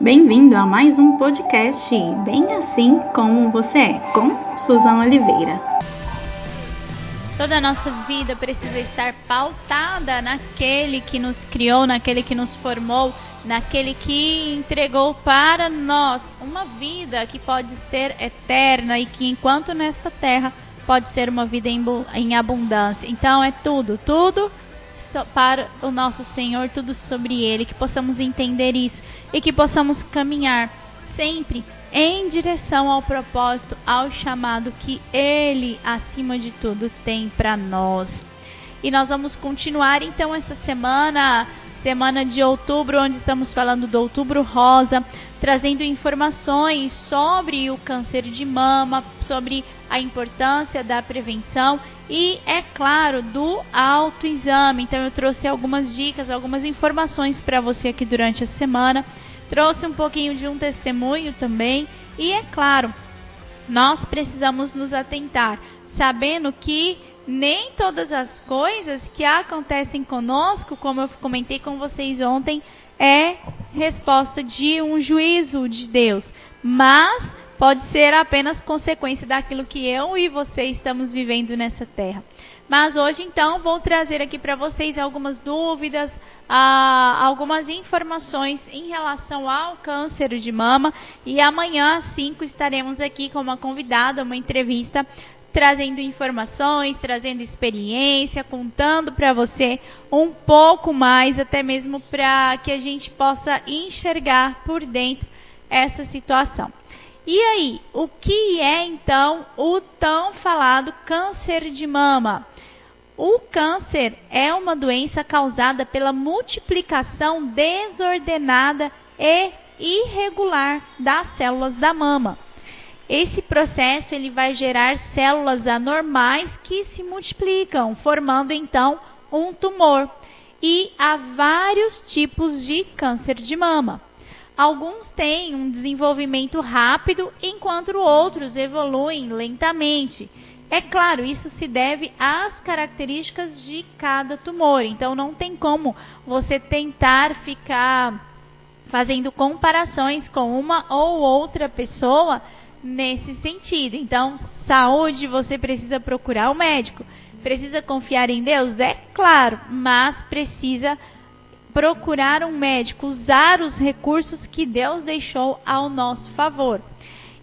Bem-vindo a mais um podcast Bem Assim Como Você É, com Suzana Oliveira. Toda a nossa vida precisa estar pautada naquele que nos criou, naquele que nos formou, naquele que entregou para nós uma vida que pode ser eterna e que, enquanto nesta terra, pode ser uma vida em abundância. Então, é tudo, tudo para o nosso Senhor, tudo sobre Ele, que possamos entender isso e que possamos caminhar sempre em direção ao propósito, ao chamado que Ele, acima de tudo, tem para nós. E nós vamos continuar então essa semana semana de outubro, onde estamos falando do Outubro Rosa, trazendo informações sobre o câncer de mama, sobre a importância da prevenção e, é claro, do autoexame. Então, eu trouxe algumas dicas, algumas informações para você aqui durante a semana. Trouxe um pouquinho de um testemunho também. E, é claro, nós precisamos nos atentar, sabendo que nem todas as coisas que acontecem conosco, como eu comentei com vocês ontem, é resposta de um juízo de Deus, mas pode ser apenas consequência daquilo que eu e você estamos vivendo nessa terra. Mas hoje, então, vou trazer aqui para vocês algumas dúvidas, ah, algumas informações em relação ao câncer de mama. E amanhã, às 5, estaremos aqui com uma convidada, uma entrevista trazendo informações, trazendo experiência, contando para você um pouco mais, até mesmo para que a gente possa enxergar por dentro essa situação. E aí, o que é então o tão falado câncer de mama? O câncer é uma doença causada pela multiplicação desordenada e irregular das células da mama. Esse processo ele vai gerar células anormais que se multiplicam, formando então um tumor. E há vários tipos de câncer de mama. Alguns têm um desenvolvimento rápido, enquanto outros evoluem lentamente. É claro, isso se deve às características de cada tumor. Então não tem como você tentar ficar fazendo comparações com uma ou outra pessoa nesse sentido. Então, saúde, você precisa procurar o médico. Precisa confiar em Deus? É claro, mas precisa procurar um médico, usar os recursos que Deus deixou ao nosso favor.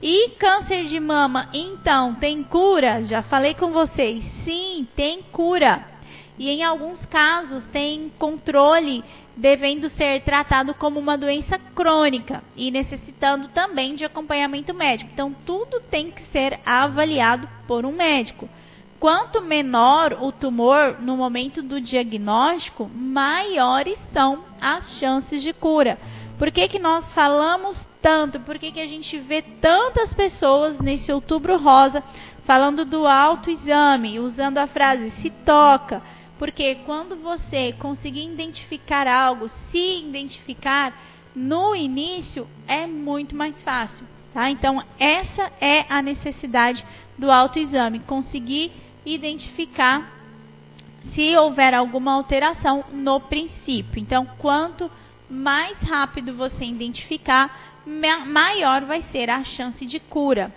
E câncer de mama, então, tem cura? Já falei com vocês. Sim, tem cura. E em alguns casos tem controle devendo ser tratado como uma doença crônica e necessitando também de acompanhamento médico. Então, tudo tem que ser avaliado por um médico. Quanto menor o tumor no momento do diagnóstico, maiores são as chances de cura. Por que, que nós falamos tanto? Por que, que a gente vê tantas pessoas nesse outubro rosa falando do autoexame, usando a frase se toca? Porque quando você conseguir identificar algo, se identificar no início, é muito mais fácil. Tá? Então, essa é a necessidade do autoexame: conseguir identificar se houver alguma alteração no princípio. Então, quanto mais rápido você identificar, maior vai ser a chance de cura.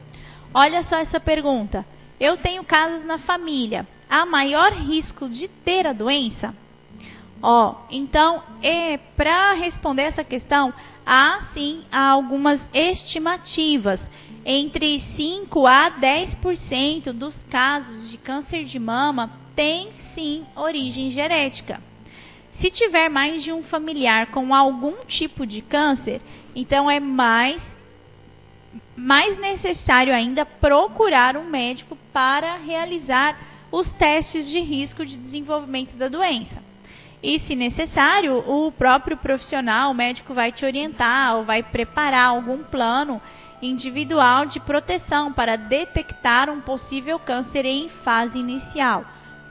Olha só essa pergunta. Eu tenho casos na família há maior risco de ter a doença? Ó, então, é, para responder essa questão, há sim algumas estimativas. Entre 5 a 10% dos casos de câncer de mama têm sim origem genética. Se tiver mais de um familiar com algum tipo de câncer, então é mais mais necessário ainda procurar um médico para realizar os testes de risco de desenvolvimento da doença. E, se necessário, o próprio profissional, o médico, vai te orientar ou vai preparar algum plano individual de proteção para detectar um possível câncer em fase inicial.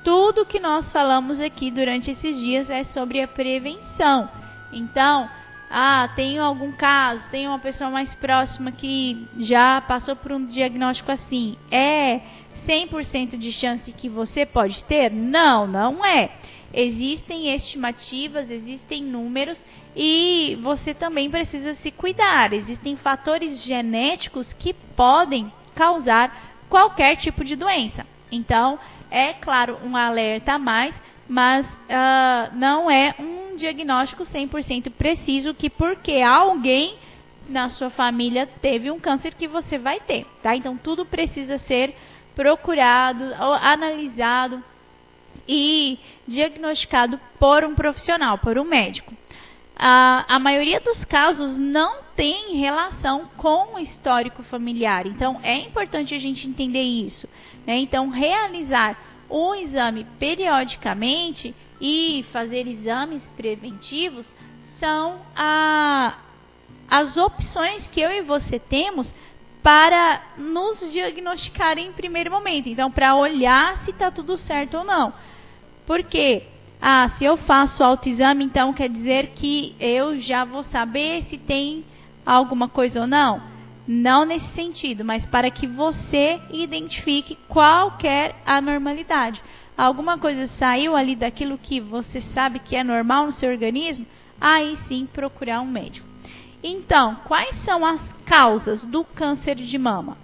Tudo que nós falamos aqui durante esses dias é sobre a prevenção. Então, ah, tenho algum caso, tenho uma pessoa mais próxima que já passou por um diagnóstico assim. É 100% de chance que você pode ter? Não, não é. existem estimativas, existem números e você também precisa se cuidar. Existem fatores genéticos que podem causar qualquer tipo de doença. Então, é claro, um alerta a mais, mas uh, não é um diagnóstico 100% preciso que porque alguém na sua família teve um câncer que você vai ter, tá? Então tudo precisa ser procurado, analisado e diagnosticado por um profissional, por um médico. A, a maioria dos casos não tem relação com o histórico familiar, então é importante a gente entender isso. Né? Então, realizar o exame periodicamente e fazer exames preventivos são a, as opções que eu e você temos para nos diagnosticar em primeiro momento. Então, para olhar se está tudo certo ou não. Porque, ah, se eu faço autoexame, então quer dizer que eu já vou saber se tem alguma coisa ou não. Não nesse sentido, mas para que você identifique qualquer anormalidade. Alguma coisa saiu ali daquilo que você sabe que é normal no seu organismo, aí sim procurar um médico. Então, quais são as causas do câncer de mama?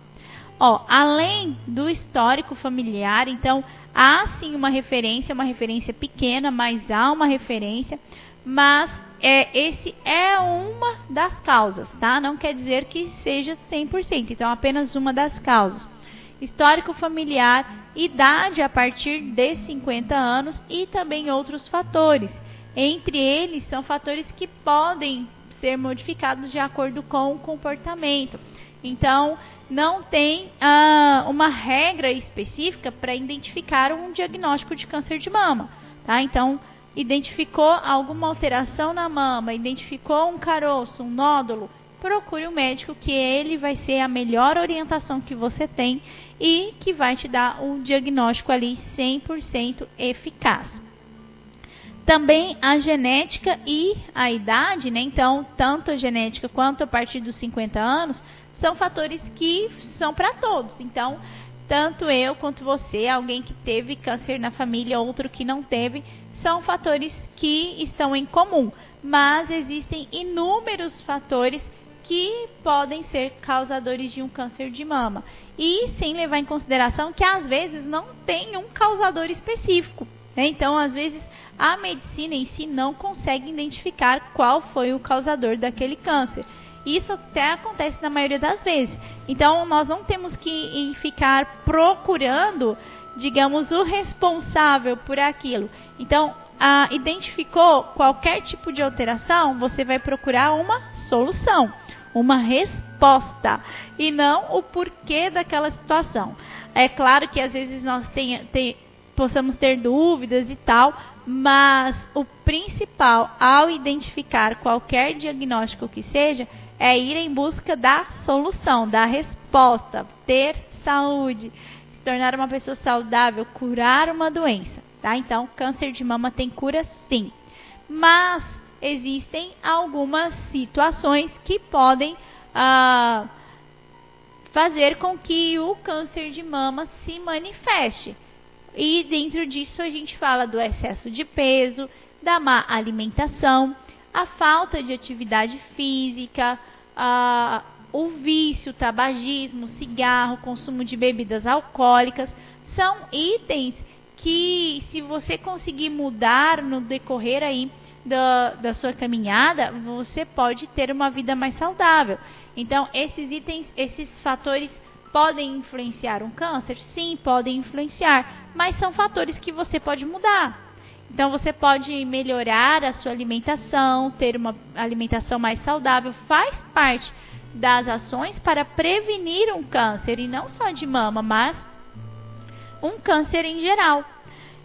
Ó, além do histórico familiar, então há sim uma referência, uma referência pequena, mas há uma referência, mas é, esse é uma das causas, tá? Não quer dizer que seja 100%, então apenas uma das causas. Histórico familiar, idade a partir de 50 anos e também outros fatores. Entre eles são fatores que podem ser modificados de acordo com o comportamento. Então, não tem ah, uma regra específica para identificar um diagnóstico de câncer de mama. Tá? Então, identificou alguma alteração na mama, identificou um caroço, um nódulo, procure o um médico que ele vai ser a melhor orientação que você tem e que vai te dar um diagnóstico ali 100% eficaz. Também a genética e a idade, né? Então, tanto a genética quanto a partir dos 50 anos são fatores que são para todos. Então, tanto eu quanto você, alguém que teve câncer na família, outro que não teve, são fatores que estão em comum, mas existem inúmeros fatores que podem ser causadores de um câncer de mama. E sem levar em consideração que às vezes não tem um causador específico. Então, às vezes, a medicina em si não consegue identificar qual foi o causador daquele câncer. Isso até acontece na maioria das vezes. Então, nós não temos que ficar procurando, digamos, o responsável por aquilo. Então, identificou qualquer tipo de alteração, você vai procurar uma solução, uma resposta, e não o porquê daquela situação. É claro que às vezes nós tem, tem, possamos ter dúvidas e tal, mas o principal ao identificar qualquer diagnóstico que seja é ir em busca da solução, da resposta, ter saúde, se tornar uma pessoa saudável, curar uma doença, tá? Então, câncer de mama tem cura sim. Mas existem algumas situações que podem ah, fazer com que o câncer de mama se manifeste. E dentro disso a gente fala do excesso de peso, da má alimentação, a falta de atividade física, a, o vício, tabagismo, cigarro, consumo de bebidas alcoólicas, são itens que se você conseguir mudar no decorrer aí da, da sua caminhada, você pode ter uma vida mais saudável. Então, esses itens, esses fatores podem influenciar um câncer? Sim, podem influenciar, mas são fatores que você pode mudar. Então você pode melhorar a sua alimentação, ter uma alimentação mais saudável, faz parte das ações para prevenir um câncer e não só de mama, mas um câncer em geral.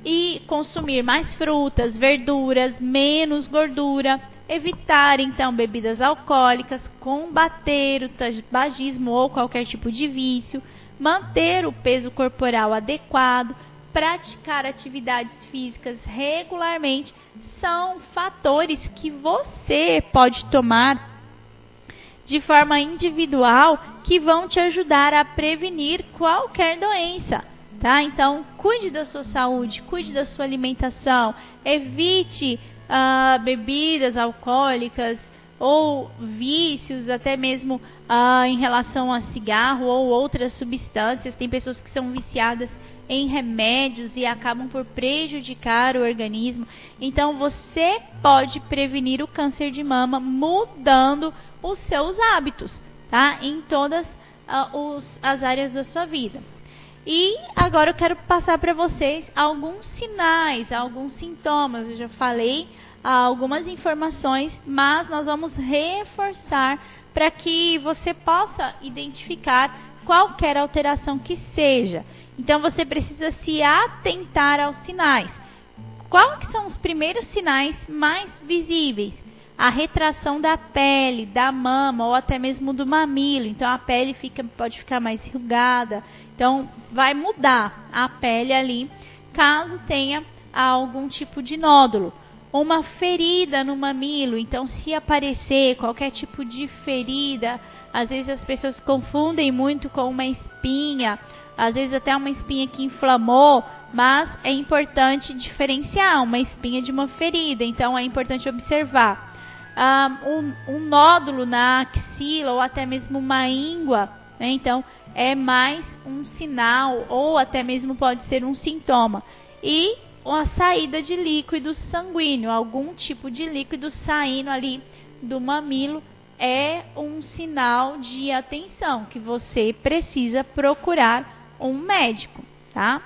E consumir mais frutas, verduras, menos gordura, evitar então bebidas alcoólicas, combater o tabagismo ou qualquer tipo de vício, manter o peso corporal adequado, praticar atividades físicas regularmente são fatores que você pode tomar de forma individual que vão te ajudar a prevenir qualquer doença. tá? Então, cuide da sua saúde, cuide da sua alimentação, evite uh, bebidas alcoólicas ou vícios, até mesmo uh, em relação a cigarro ou outras substâncias. Tem pessoas que são viciadas em remédios e acabam por prejudicar o organismo. Então, você pode prevenir o câncer de mama mudando os seus hábitos, tá? Em todas uh, os, as áreas da sua vida. E agora eu quero passar para vocês alguns sinais, alguns sintomas. Eu já falei algumas informações, mas nós vamos reforçar para que você possa identificar qualquer alteração que seja. Então você precisa se atentar aos sinais. Quais são os primeiros sinais mais visíveis? A retração da pele, da mama ou até mesmo do mamilo. Então a pele fica, pode ficar mais enrugada. Então vai mudar a pele ali, caso tenha algum tipo de nódulo uma ferida no mamilo. Então, se aparecer qualquer tipo de ferida, às vezes as pessoas confundem muito com uma espinha, às vezes até uma espinha que inflamou, mas é importante diferenciar uma espinha de uma ferida. Então, é importante observar. Um, um nódulo na axila ou até mesmo uma íngua, né? então é mais um sinal ou até mesmo pode ser um sintoma. E a saída de líquido sanguíneo, algum tipo de líquido saindo ali do mamilo é um sinal de atenção que você precisa procurar um médico, tá?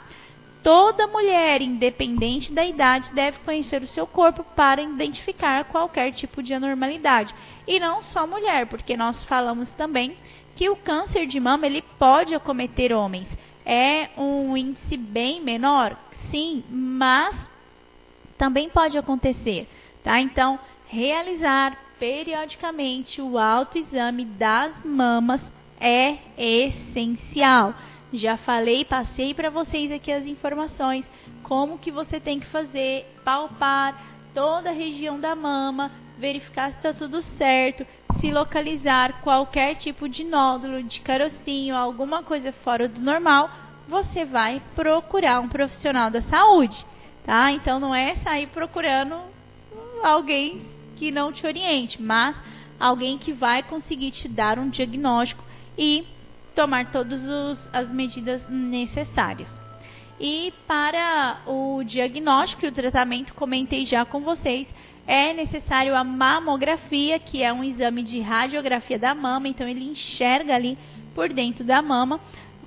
Toda mulher, independente da idade, deve conhecer o seu corpo para identificar qualquer tipo de anormalidade. E não só mulher, porque nós falamos também que o câncer de mama ele pode acometer homens. É um índice bem menor, sim, mas também pode acontecer, tá? Então, realizar periodicamente o autoexame das mamas é essencial. Já falei, passei para vocês aqui as informações, como que você tem que fazer, palpar toda a região da mama, verificar se está tudo certo, se localizar qualquer tipo de nódulo, de carocinho, alguma coisa fora do normal, você vai procurar um profissional da saúde, tá? Então não é sair procurando alguém que não te oriente, mas alguém que vai conseguir te dar um diagnóstico e tomar todas as medidas necessárias. E para o diagnóstico e o tratamento, comentei já com vocês, é necessário a mamografia, que é um exame de radiografia da mama, então ele enxerga ali por dentro da mama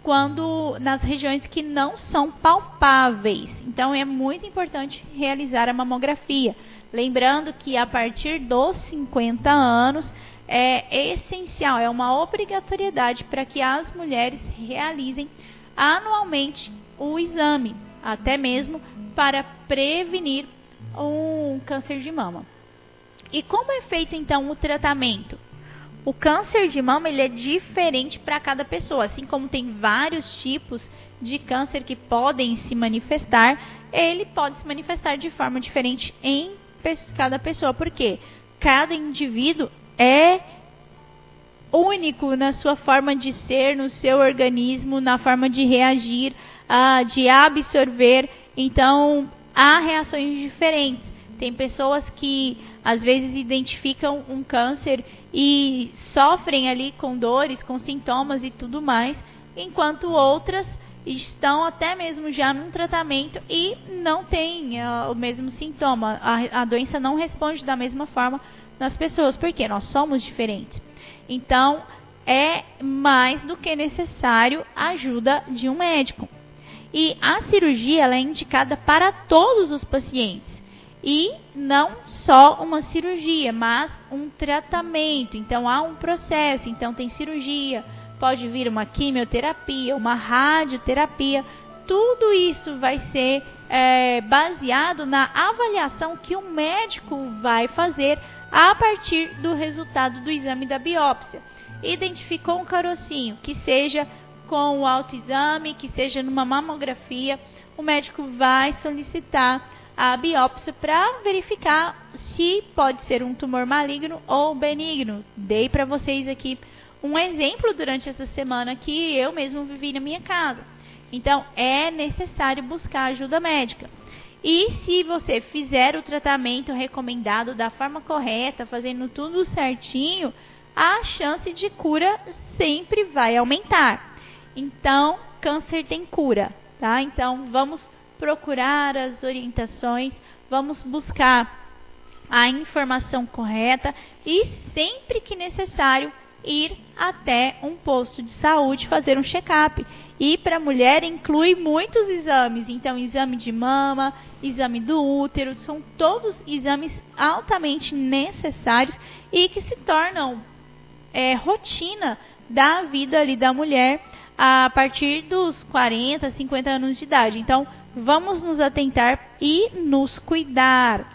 quando nas regiões que não são palpáveis. Então é muito importante realizar a mamografia. Lembrando que a partir dos 50 anos é essencial, é uma obrigatoriedade para que as mulheres realizem anualmente o exame, até mesmo para prevenir um câncer de mama. E como é feito então o tratamento? O câncer de mama ele é diferente para cada pessoa, assim como tem vários tipos de câncer que podem se manifestar, ele pode se manifestar de forma diferente em cada pessoa, porque cada indivíduo é único na sua forma de ser, no seu organismo, na forma de reagir, uh, de absorver. Então, há reações diferentes. Tem pessoas que às vezes identificam um câncer e sofrem ali com dores, com sintomas e tudo mais, enquanto outras estão até mesmo já num tratamento e não têm uh, o mesmo sintoma. A, a doença não responde da mesma forma nas pessoas, porque nós somos diferentes. Então, é mais do que necessário a ajuda de um médico. E a cirurgia é indicada para todos os pacientes. E não só uma cirurgia, mas um tratamento. Então há um processo. Então tem cirurgia, pode vir uma quimioterapia, uma radioterapia. Tudo isso vai ser é, baseado na avaliação que o médico vai fazer a partir do resultado do exame da biópsia. Identificou um carocinho, que seja com o autoexame, que seja numa mamografia, o médico vai solicitar a biópsia para verificar se pode ser um tumor maligno ou benigno. Dei para vocês aqui um exemplo durante essa semana que eu mesmo vivi na minha casa. Então, é necessário buscar ajuda médica. E se você fizer o tratamento recomendado da forma correta, fazendo tudo certinho, a chance de cura sempre vai aumentar. Então, câncer tem cura, tá? Então, vamos procurar as orientações, vamos buscar a informação correta e sempre que necessário ir até um posto de saúde fazer um check-up. E para a mulher inclui muitos exames, então exame de mama, exame do útero, são todos exames altamente necessários e que se tornam é, rotina da vida ali da mulher a partir dos 40, 50 anos de idade. Então, vamos nos atentar e nos cuidar.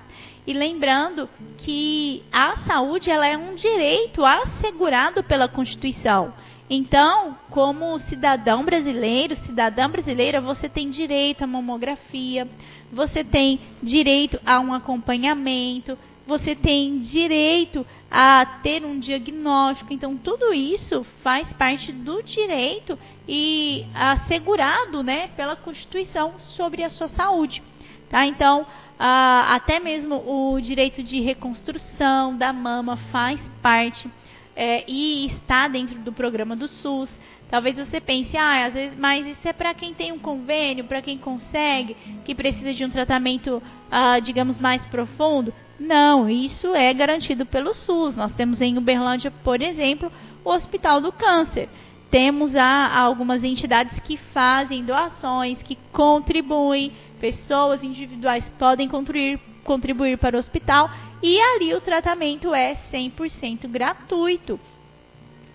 E lembrando que a saúde ela é um direito assegurado pela Constituição. Então, como cidadão brasileiro, cidadã brasileira, você tem direito à mamografia, você tem direito a um acompanhamento, você tem direito a ter um diagnóstico. Então, tudo isso faz parte do direito e assegurado né, pela Constituição sobre a sua saúde. Tá? Então, até mesmo o direito de reconstrução da mama faz parte é, e está dentro do programa do SUS. Talvez você pense, ah, às vezes, mas isso é para quem tem um convênio, para quem consegue, que precisa de um tratamento, ah, digamos, mais profundo. Não, isso é garantido pelo SUS. Nós temos em Uberlândia, por exemplo, o Hospital do Câncer. Temos ah, algumas entidades que fazem doações, que contribuem, pessoas individuais podem contribuir, contribuir para o hospital e ali o tratamento é 100% gratuito.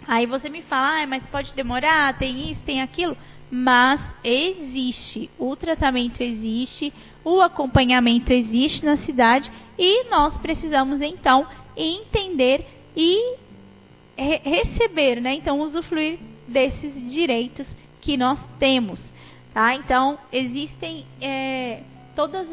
Aí você me fala, ah, mas pode demorar, tem isso, tem aquilo. Mas existe, o tratamento existe, o acompanhamento existe na cidade e nós precisamos então entender e re receber, né? Então usufruir desses direitos que nós temos, tá? Então existem é, todos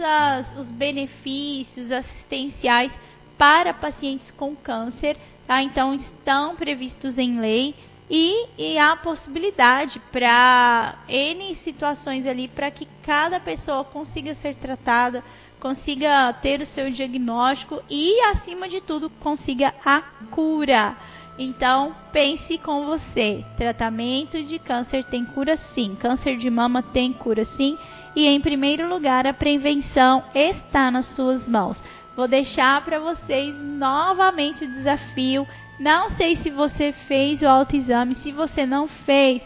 os benefícios assistenciais para pacientes com câncer, tá? Então estão previstos em lei e, e há possibilidade para N situações ali para que cada pessoa consiga ser tratada, consiga ter o seu diagnóstico e, acima de tudo, consiga a cura. Então, pense com você. Tratamento de câncer tem cura sim. Câncer de mama tem cura sim. E em primeiro lugar, a prevenção está nas suas mãos. Vou deixar para vocês novamente o desafio. Não sei se você fez o autoexame, se você não fez,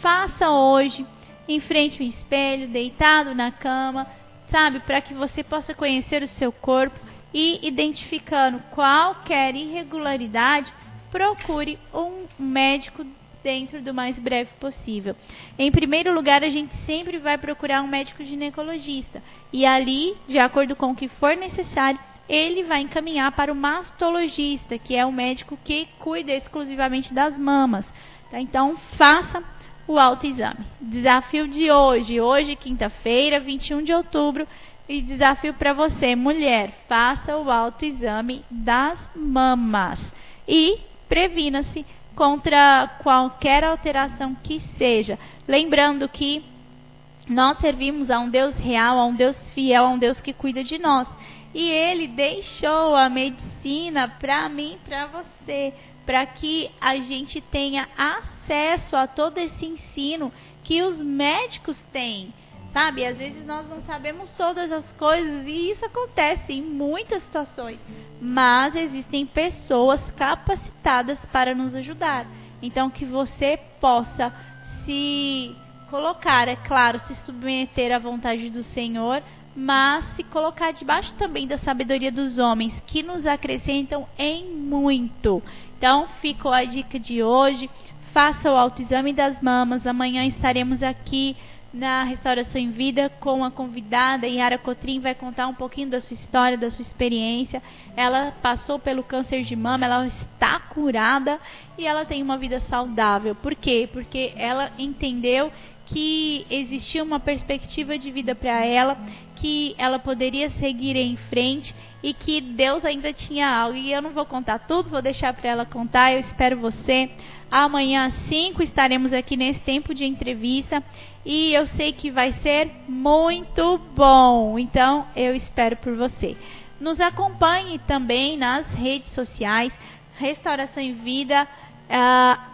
faça hoje, em frente ao espelho, deitado na cama, sabe, para que você possa conhecer o seu corpo e identificando qualquer irregularidade, procure um médico dentro do mais breve possível. Em primeiro lugar, a gente sempre vai procurar um médico ginecologista e ali, de acordo com o que for necessário, ele vai encaminhar para o mastologista, que é o médico que cuida exclusivamente das mamas. Tá? Então, faça o autoexame. Desafio de hoje, hoje, quinta-feira, 21 de outubro, e desafio para você, mulher, faça o autoexame das mamas e previna-se contra qualquer alteração que seja. Lembrando que nós servimos a um Deus real, a um Deus fiel, a um Deus que cuida de nós. E ele deixou a medicina para mim, para você, para que a gente tenha acesso a todo esse ensino que os médicos têm. Sabe, às vezes nós não sabemos todas as coisas e isso acontece em muitas situações, mas existem pessoas capacitadas para nos ajudar. Então que você possa se colocar, é claro, se submeter à vontade do Senhor, mas se colocar debaixo também da sabedoria dos homens, que nos acrescentam em muito. Então, ficou a dica de hoje. Faça o autoexame das mamas. Amanhã estaremos aqui na Restauração em Vida com a convidada Yara Cotrim vai contar um pouquinho da sua história, da sua experiência. Ela passou pelo câncer de mama, ela está curada e ela tem uma vida saudável. Por quê? Porque ela entendeu que existia uma perspectiva de vida para ela, que ela poderia seguir em frente e que Deus ainda tinha algo. E eu não vou contar tudo, vou deixar para ela contar. Eu espero você. Amanhã às 5 estaremos aqui nesse tempo de entrevista e eu sei que vai ser muito bom. Então eu espero por você. Nos acompanhe também nas redes sociais Restauração em Vida. Uh,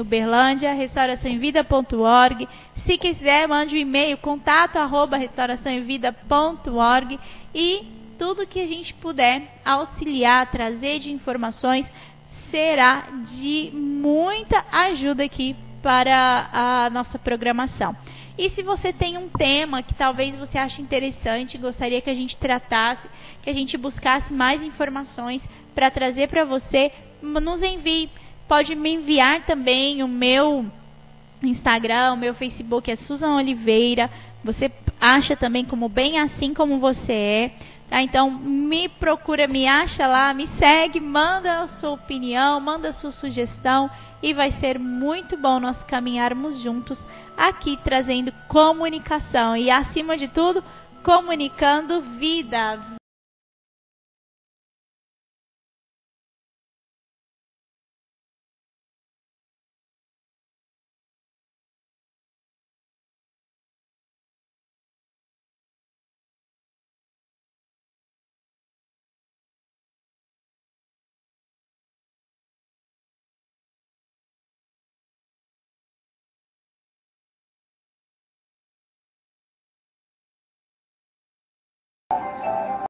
Uberlândia, restauraçãoemvida.org. Se quiser, mande um e-mail, contato arroba restauraçãoemvida.org e tudo que a gente puder auxiliar, trazer de informações, será de muita ajuda aqui para a nossa programação. E se você tem um tema que talvez você ache interessante, gostaria que a gente tratasse, que a gente buscasse mais informações para trazer para você, nos envie. Pode me enviar também o meu Instagram, o meu Facebook é Susan Oliveira. Você acha também como bem assim como você é. Tá? Então me procura, me acha lá, me segue, manda a sua opinião, manda a sua sugestão e vai ser muito bom nós caminharmos juntos aqui trazendo comunicação e acima de tudo comunicando vida